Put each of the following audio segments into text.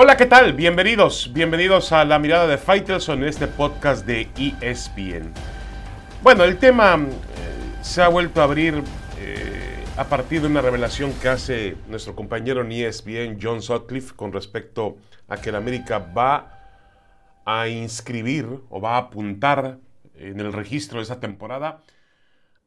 Hola, ¿qué tal? Bienvenidos, bienvenidos a la mirada de Faitelson en este podcast de ESPN. Bueno, el tema eh, se ha vuelto a abrir eh, a partir de una revelación que hace nuestro compañero en ESPN, John Sutcliffe, con respecto a que el América va a inscribir o va a apuntar en el registro de esa temporada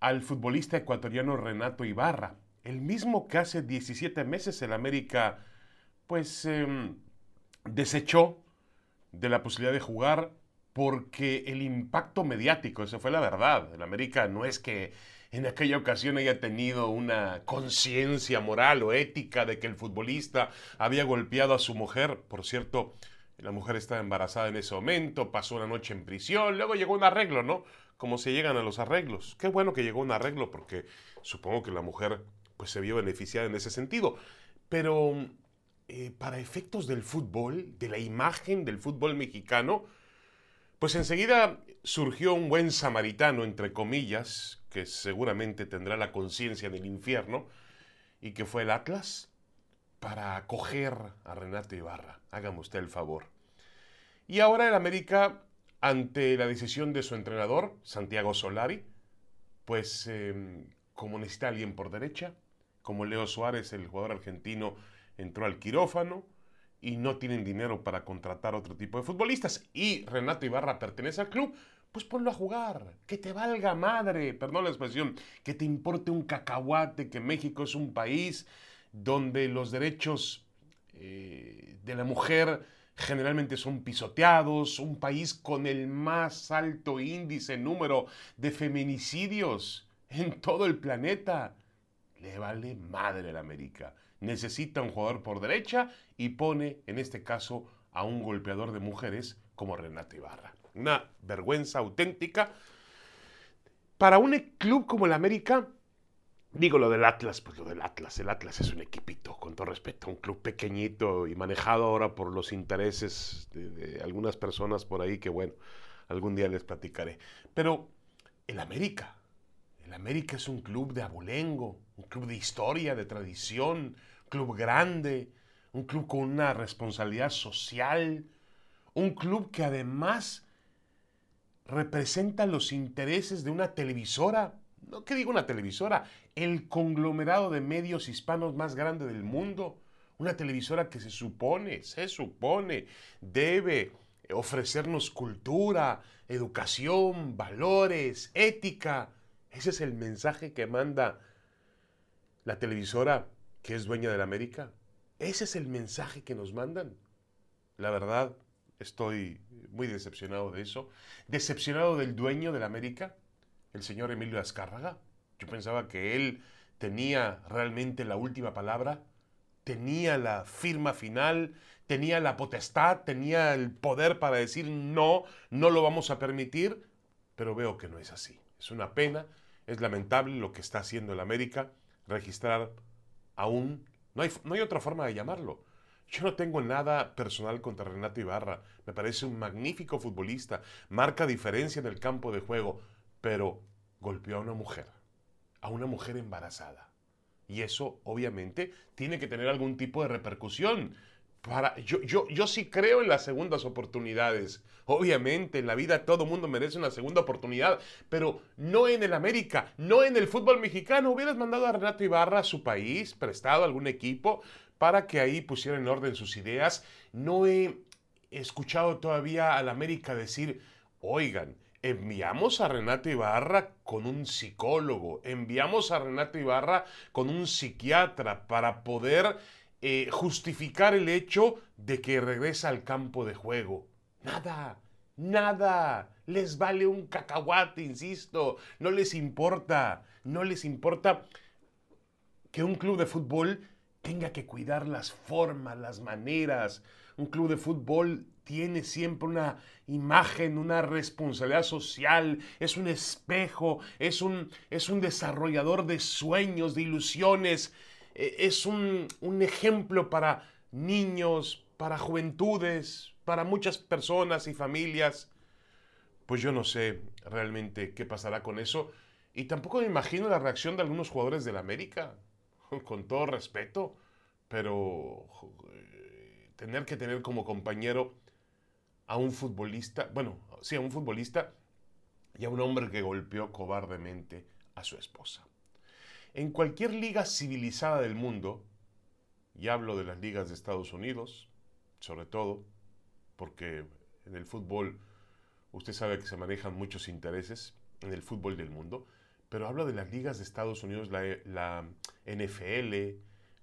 al futbolista ecuatoriano Renato Ibarra, el mismo que hace 17 meses el América pues em, desechó de la posibilidad de jugar porque el impacto mediático, esa fue la verdad, el América no es que en aquella ocasión haya tenido una conciencia moral o ética de que el futbolista había golpeado a su mujer, por cierto, la mujer estaba embarazada en ese momento, pasó una noche en prisión, luego llegó un arreglo, ¿no? Como se llegan a los arreglos. Qué bueno que llegó un arreglo porque supongo que la mujer pues se vio beneficiada en ese sentido. Pero eh, para efectos del fútbol, de la imagen del fútbol mexicano, pues enseguida surgió un buen samaritano, entre comillas, que seguramente tendrá la conciencia del infierno, y que fue el Atlas, para acoger a Renato Ibarra. Hágame usted el favor. Y ahora el América, ante la decisión de su entrenador, Santiago Solari, pues em, como necesita alguien por derecha, como Leo Suárez, el jugador argentino, entró al quirófano y no tienen dinero para contratar otro tipo de futbolistas. Y Renato Ibarra pertenece al club, pues ponlo a jugar, que te valga madre, perdón la expresión, que te importe un cacahuate, que México es un país donde los derechos eh, de la mujer generalmente son pisoteados, un país con el más alto índice número de feminicidios en todo el planeta. Le vale madre la América. Necesita un jugador por derecha y pone, en este caso, a un golpeador de mujeres como Renato Ibarra. Una vergüenza auténtica. Para un club como el América, digo lo del Atlas, pues lo del Atlas. El Atlas es un equipito, con todo respeto, un club pequeñito y manejado ahora por los intereses de, de algunas personas por ahí que, bueno, algún día les platicaré. Pero el América, el América es un club de abolengo, un club de historia, de tradición, un club grande, un club con una responsabilidad social, un club que además representa los intereses de una televisora, no que digo una televisora, el conglomerado de medios hispanos más grande del mundo, una televisora que se supone, se supone, debe ofrecernos cultura, educación, valores, ética, ese es el mensaje que manda la televisora que es dueña de la América. Ese es el mensaje que nos mandan. La verdad, estoy muy decepcionado de eso. Decepcionado del dueño de la América, el señor Emilio Azcárraga. Yo pensaba que él tenía realmente la última palabra, tenía la firma final, tenía la potestad, tenía el poder para decir no, no lo vamos a permitir, pero veo que no es así. Es una pena, es lamentable lo que está haciendo el América, registrar aún, no hay, no hay otra forma de llamarlo. Yo no tengo nada personal contra Renato Ibarra, me parece un magnífico futbolista, marca diferencia en el campo de juego, pero golpeó a una mujer, a una mujer embarazada. Y eso obviamente tiene que tener algún tipo de repercusión yo, yo, yo sí creo en las segundas oportunidades. Obviamente, en la vida todo mundo merece una segunda oportunidad, pero no en el América, no en el fútbol mexicano. Hubieras mandado a Renato Ibarra a su país, prestado a algún equipo, para que ahí pusiera en orden sus ideas. No he escuchado todavía al América decir, oigan, enviamos a Renato Ibarra con un psicólogo, enviamos a Renato Ibarra con un psiquiatra para poder eh, justificar el hecho de que regresa al campo de juego. Nada, nada. Les vale un cacahuate, insisto. No les importa. No les importa que un club de fútbol tenga que cuidar las formas, las maneras. Un club de fútbol tiene siempre una imagen, una responsabilidad social, es un espejo, es un, es un desarrollador de sueños, de ilusiones, es un, ejemplo para niños, para juventudes, para muchas personas y familias. Pues yo no sé realmente qué pasará con eso. Y tampoco me imagino la reacción de algunos jugadores del América, con todo respeto. Pero tener que tener como compañero a un futbolista, bueno, sí, a un futbolista y a un hombre que golpeó cobardemente a su esposa. En cualquier liga civilizada del mundo, y hablo de las ligas de Estados Unidos, sobre todo, porque en el fútbol usted sabe que se manejan muchos intereses en el fútbol del mundo, pero hablo de las ligas de Estados Unidos, la, la NFL,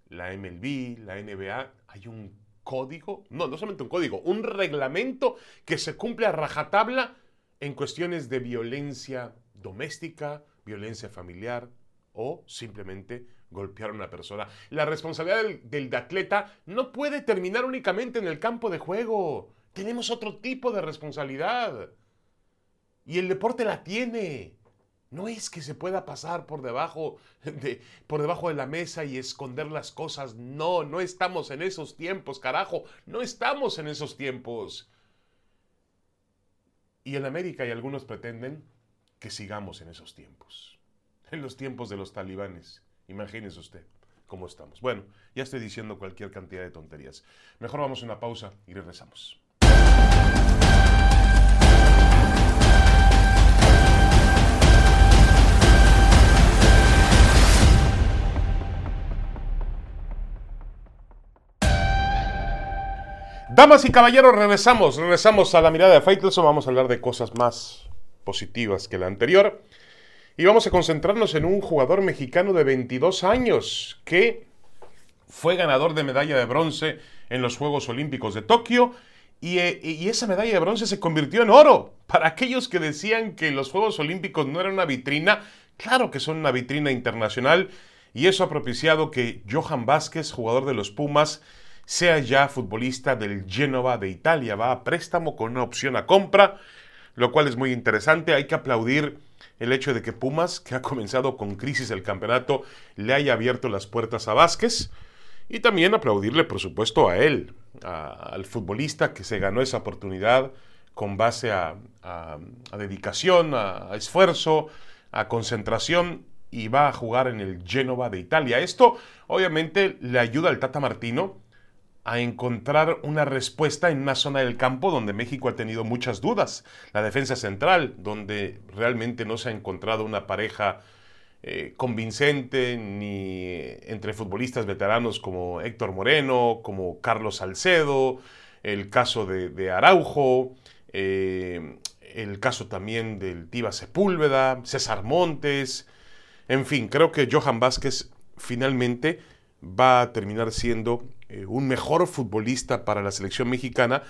la MLB, la NBA, hay un código, no, no solamente un código, un reglamento que se cumple a rajatabla en cuestiones de violencia doméstica, violencia familiar o simplemente golpear a una persona. La responsabilidad del, atleta no puede terminar únicamente en el campo de juego. Tenemos otro tipo de responsabilidad. Y el deporte la tiene. No es que se pueda pasar por debajo de, por debajo de la mesa y esconder las cosas. No, no estamos en esos tiempos, carajo. No estamos en esos tiempos. Y en América y algunos pretenden que sigamos en esos tiempos. Los tiempos de los talibanes. Imagínese usted cómo estamos. Bueno, ya estoy diciendo cualquier cantidad de tonterías. Mejor vamos a una pausa y regresamos. Damas y caballeros, regresamos, regresamos a la mirada de Faitelson. Vamos a hablar de cosas más positivas que la anterior. Y vamos a concentrarnos en un jugador mexicano de 22 años que fue ganador de medalla de bronce en los Juegos Olímpicos de Tokio. Y, eh, y, esa medalla de bronce se convirtió en oro. Para aquellos que decían que los Juegos Olímpicos no eran una vitrina, claro que son una vitrina internacional. Y eso ha propiciado que Johan Vázquez, jugador de los Pumas, sea ya futbolista del Génova de Italia. Va a préstamo con una opción a compra, lo cual es muy interesante. Hay que aplaudir el hecho de que Pumas, que ha comenzado con crisis el campeonato, le haya abierto las puertas a Vázquez. Y también aplaudirle, por supuesto, a él, al futbolista que se ganó esa oportunidad con base a, dedicación, a, a esfuerzo, a concentración y va a jugar en el Génova de Italia. Esto obviamente le ayuda al Tata Martino a encontrar una respuesta en una zona del campo donde México ha tenido muchas dudas. La defensa central, donde realmente no se ha encontrado una pareja eh, convincente ni entre futbolistas veteranos como Héctor Moreno, como Carlos Salcedo, el caso de, Araujo, eh, el caso también del Tiva Sepúlveda, César Montes, en fin, creo que Johan Vázquez finalmente va a terminar siendo eh, un mejor futbolista para la selección mexicana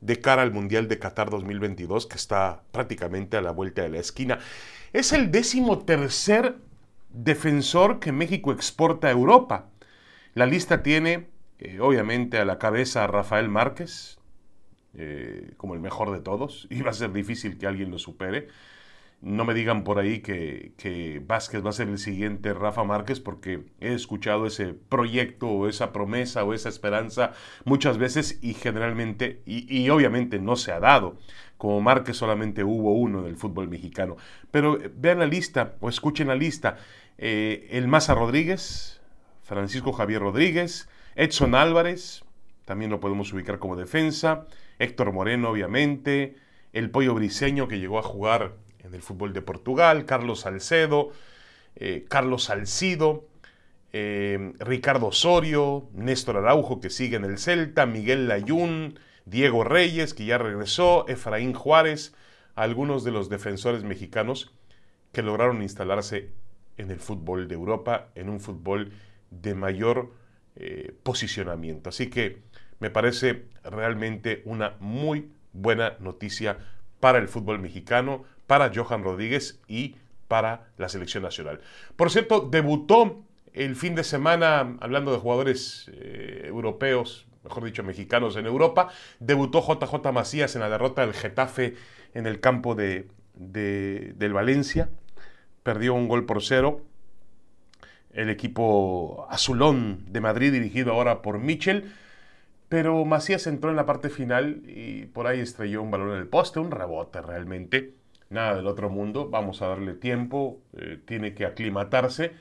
de cara al Mundial de Qatar 2022, que está prácticamente a la vuelta de la esquina. Es el décimo tercer defensor que México exporta a Europa. La lista tiene, eh, obviamente, a la cabeza a Rafael Márquez, eh, como el mejor de todos, y va a ser difícil que alguien lo supere. No me digan por ahí que, Vázquez va a ser el siguiente Rafa Márquez porque he escuchado ese proyecto o esa promesa o esa esperanza muchas veces y generalmente y, obviamente no se ha dado. Como Márquez solamente hubo uno en el fútbol mexicano. Pero eh, vean la lista o escuchen la lista. Eh, el Maza Rodríguez, Francisco Javier Rodríguez, Edson Álvarez, también lo podemos ubicar como defensa, Héctor Moreno obviamente, el Pollo Briseño que llegó a jugar en el fútbol de Portugal, Carlos Salcedo, eh, Carlos Salcido, eh, Ricardo Osorio, Néstor Araujo que sigue en el Celta, Miguel Layún, Diego Reyes que ya regresó, Efraín Juárez, algunos de los defensores mexicanos que lograron instalarse en el fútbol de Europa, en un fútbol de mayor eh, posicionamiento. Así que me parece realmente una muy buena noticia para el fútbol mexicano, para Johan Rodríguez y para la selección nacional. Por cierto, debutó el fin de semana, hablando de jugadores eh, europeos, mejor dicho, mexicanos en Europa, debutó JJ Macías en la derrota del Getafe en el campo de, del Valencia, perdió un gol por cero. El equipo azulón de Madrid, dirigido ahora por Michel, pero Macías entró en la parte final y por ahí estrelló un balón en el poste, un rebote realmente nada del otro mundo, vamos a darle tiempo, eh, tiene que aclimatarse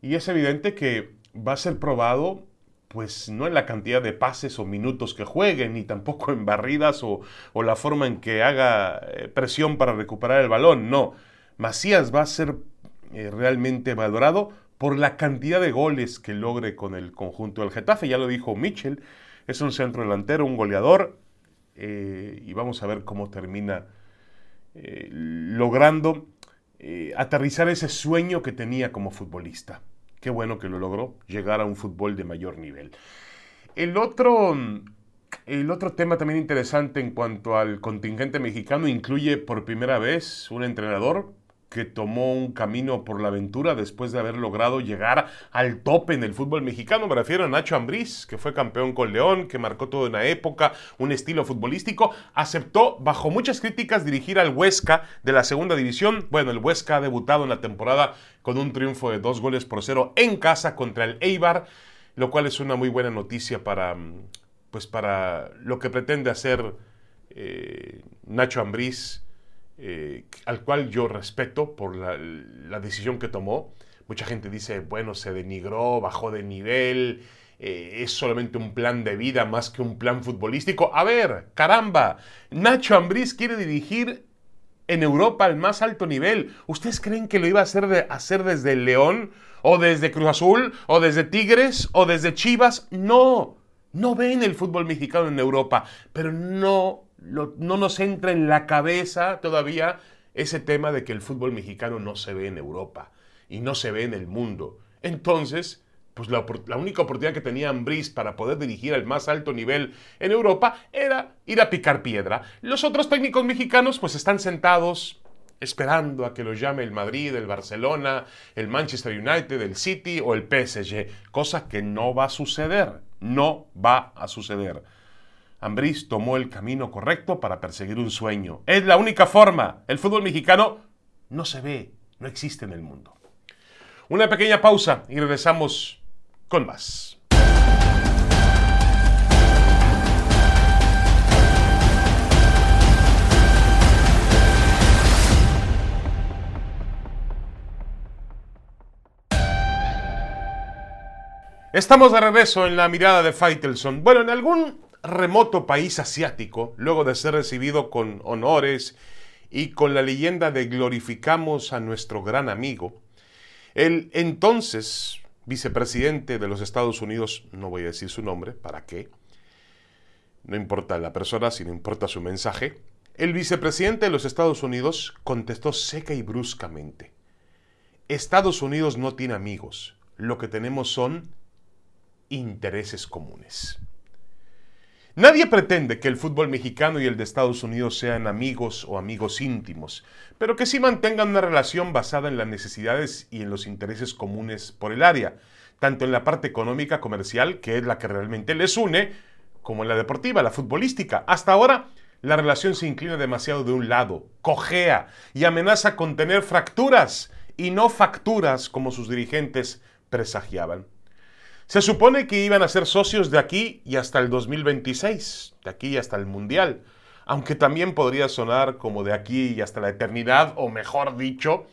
y es evidente que va a ser probado pues no en la cantidad de pases o minutos que juegue, ni tampoco en barridas o, la forma en que haga eh, presión para recuperar el balón, no. Macías va a ser eh, realmente valorado por la cantidad de goles que logre con el conjunto del Getafe, ya lo dijo Mitchell, es un centro delantero, un goleador, y vamos a ver cómo termina logrando aterrizar ese sueño que tenía como futbolista. Qué bueno que lo logró, llegar a un fútbol de mayor nivel. El otro, el otro tema también interesante en cuanto al contingente mexicano incluye por primera vez un entrenador que tomó un camino por la aventura después de haber logrado llegar al tope en el fútbol mexicano. Me refiero a Nacho Ambriz, que fue campeón con León, que marcó toda una época, un estilo futbolístico. Aceptó, bajo muchas críticas, dirigir al Huesca de la segunda división. Bueno, el Huesca ha debutado en la temporada con un triunfo de dos goles por cero en casa contra el Eibar, lo cual es una muy buena noticia para, pues para lo que pretende hacer eh, Nacho Ambriz eh, al cual yo respeto por la, decisión que tomó. Mucha gente dice, bueno, se denigró, bajó de nivel, eh, es solamente un plan de vida más que un plan futbolístico. A ver, caramba, Nacho Ambriz quiere dirigir en Europa al más alto nivel. ¿Ustedes creen que lo iba a hacer, de, hacer desde León, o desde Cruz Azul, o desde Tigres, o desde Chivas? No, no ven el fútbol mexicano en Europa, pero no no nos entra en la cabeza todavía ese tema de que el fútbol mexicano no se ve en Europa y no se ve en el mundo. Entonces, pues la, única oportunidad que tenía Ambris para poder dirigir al más alto nivel en Europa era ir a picar piedra. Los otros técnicos mexicanos pues están sentados esperando a que los llame el Madrid, el Barcelona, el Manchester United, el City o el PSG, cosa que no va a suceder, no va a suceder. Ambriz tomó el camino correcto para perseguir un sueño. Es la única forma. El fútbol mexicano no se ve, no existe en el mundo. Una pequeña pausa y regresamos con más. Estamos de regreso en la mirada de Faitelson. Bueno, en algún remoto país asiático, luego de ser recibido con honores y con la leyenda de glorificamos a nuestro gran amigo, el entonces vicepresidente de los Estados Unidos, no voy a decir su nombre, ¿para qué? No importa la persona, sino importa su mensaje. El vicepresidente de los Estados Unidos contestó seca y bruscamente. Estados Unidos no tiene amigos, lo que tenemos son intereses comunes. Nadie pretende que el fútbol mexicano y el de Estados Unidos sean amigos o amigos íntimos, pero que sí mantengan una relación basada en las necesidades y en los intereses comunes por el área, tanto en la parte económica comercial, que es la que realmente les une, como en la deportiva, la futbolística. Hasta ahora, la relación se inclina demasiado de un lado, cojea y amenaza con tener fracturas y no facturas como sus dirigentes presagiaban. Se supone que iban a ser socios de aquí y hasta el 2026, de aquí y hasta el Mundial, aunque también podría sonar como de aquí y hasta la eternidad, o mejor dicho,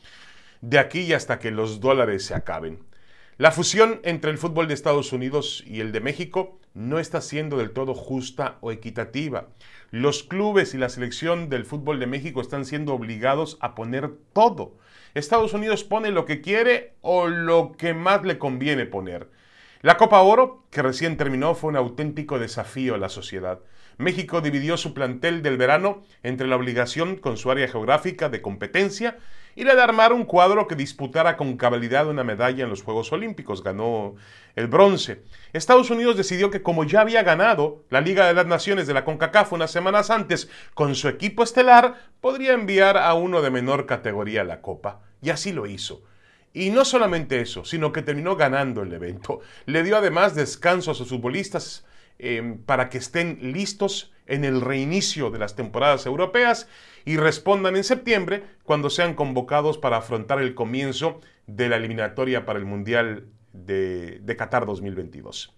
de aquí y hasta que los dólares se acaben. La fusión entre el fútbol de Estados Unidos y el de México no está siendo del todo justa o equitativa. Los clubes y la selección del fútbol de México están siendo obligados a poner todo. Estados Unidos pone lo que quiere o lo que más le conviene poner. La Copa Oro, que recién terminó, fue un auténtico desafío a la sociedad. México dividió su plantel del verano entre la obligación con su área geográfica de competencia y la de armar un cuadro que disputara con cabalidad una medalla en los Juegos Olímpicos. Ganó el bronce. Estados Unidos decidió que como ya había ganado la Liga de las Naciones de la CONCACAF unas semanas antes con su equipo estelar, podría enviar a uno de menor categoría a la Copa. Y así lo hizo. Y no solamente eso, sino que terminó ganando el evento. Le dio además descanso a sus futbolistas em, para que estén listos en el reinicio de las temporadas europeas y respondan en septiembre cuando sean convocados para afrontar el comienzo de la eliminatoria para el Mundial de, de Qatar 2022.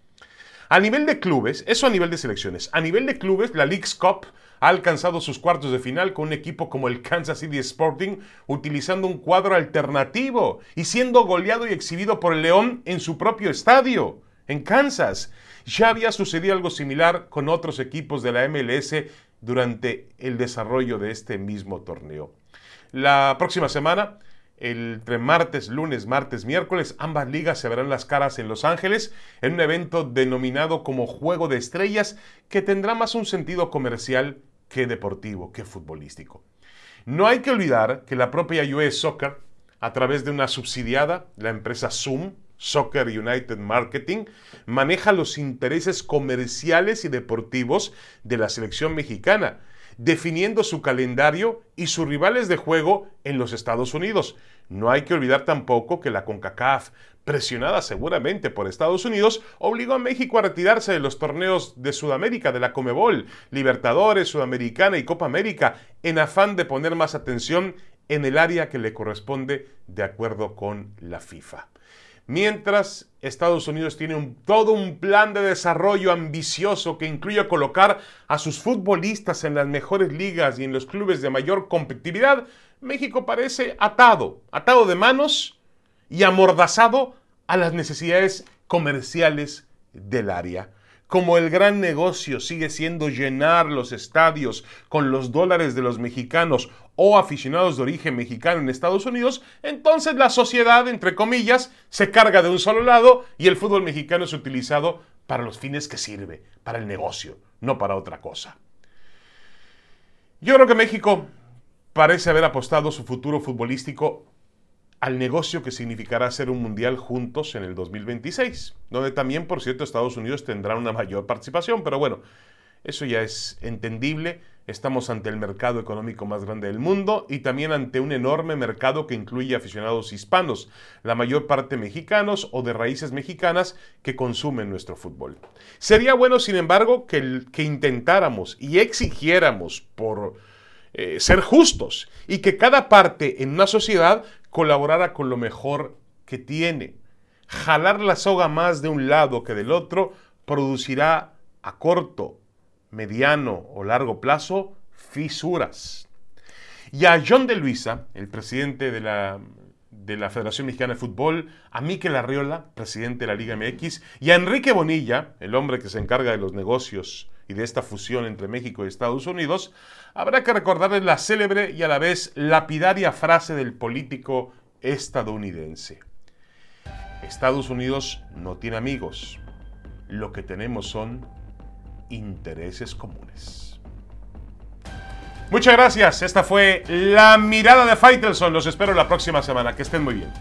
A nivel de clubes, eso a nivel de selecciones, a nivel de clubes, la League's Cup ha alcanzado sus cuartos de final con un equipo como el Kansas City Sporting, utilizando un cuadro alternativo y siendo goleado y exhibido por el León en su propio estadio. en Kansas. Ya había sucedido algo similar con otros equipos de la MLS durante el desarrollo de este mismo torneo. La próxima semana, entre martes, lunes, martes, miércoles, ambas ligas se verán las caras en Los Ángeles en un evento denominado como Juego de Estrellas que tendrá más un sentido comercial que deportivo, que futbolístico. No hay que olvidar que la propia US Soccer, a través de una subsidiada, la empresa Zoom, Soccer United Marketing, maneja los intereses comerciales y deportivos de la selección mexicana, definiendo su calendario y sus rivales de juego en los Estados Unidos. No hay que olvidar tampoco que la CONCACAF, presionada seguramente por Estados Unidos, obligó a México a retirarse de los torneos de Sudamérica, de la Comebol, Libertadores, Sudamericana y Copa América, en afán de poner más atención en el área que le corresponde de acuerdo con la FIFA. Mientras Estados Unidos tiene todo un plan de desarrollo ambicioso que incluye colocar a sus futbolistas en las mejores ligas y en los clubes de mayor competitividad, México parece atado, atado de manos y amordazado a las necesidades comerciales del área. Como el gran negocio sigue siendo llenar los estadios con los dólares de los mexicanos o aficionados de origen mexicano en Estados Unidos, entonces la sociedad, entre comillas, se carga de un solo lado y el fútbol mexicano es utilizado para los fines que sirve, para el negocio, no para otra cosa. Yo creo que México parece haber apostado su futuro futbolístico al negocio que significará hacer un mundial juntos en el 2026, donde también, por cierto, Estados Unidos tendrá una mayor participación, pero bueno, eso ya es entendible. Estamos ante el mercado económico más grande del mundo y también ante un enorme mercado que incluye aficionados hispanos, la mayor parte mexicanos o de raíces mexicanas que consumen nuestro fútbol. Sería bueno, sin embargo, que, intentáramos y exigiéramos por eh, ser justos y que cada parte en una sociedad colaborara con lo mejor que tiene. Jalar la soga más de un lado que del otro producirá a corto, mediano o largo plazo fisuras. Y a John de Luisa, el presidente de la, de la Federación Mexicana de Fútbol, a Miquel Arriola, presidente de la Liga MX, y a Enrique Bonilla, el hombre que se encarga de los negocios y de esta fusión entre México y Estados Unidos, habrá que recordarles la célebre y a la vez lapidaria frase del político estadounidense. Estados Unidos no tiene amigos, lo que tenemos son intereses comunes. Muchas gracias, esta fue la mirada de Faitelson, los espero la próxima semana, que estén muy bien.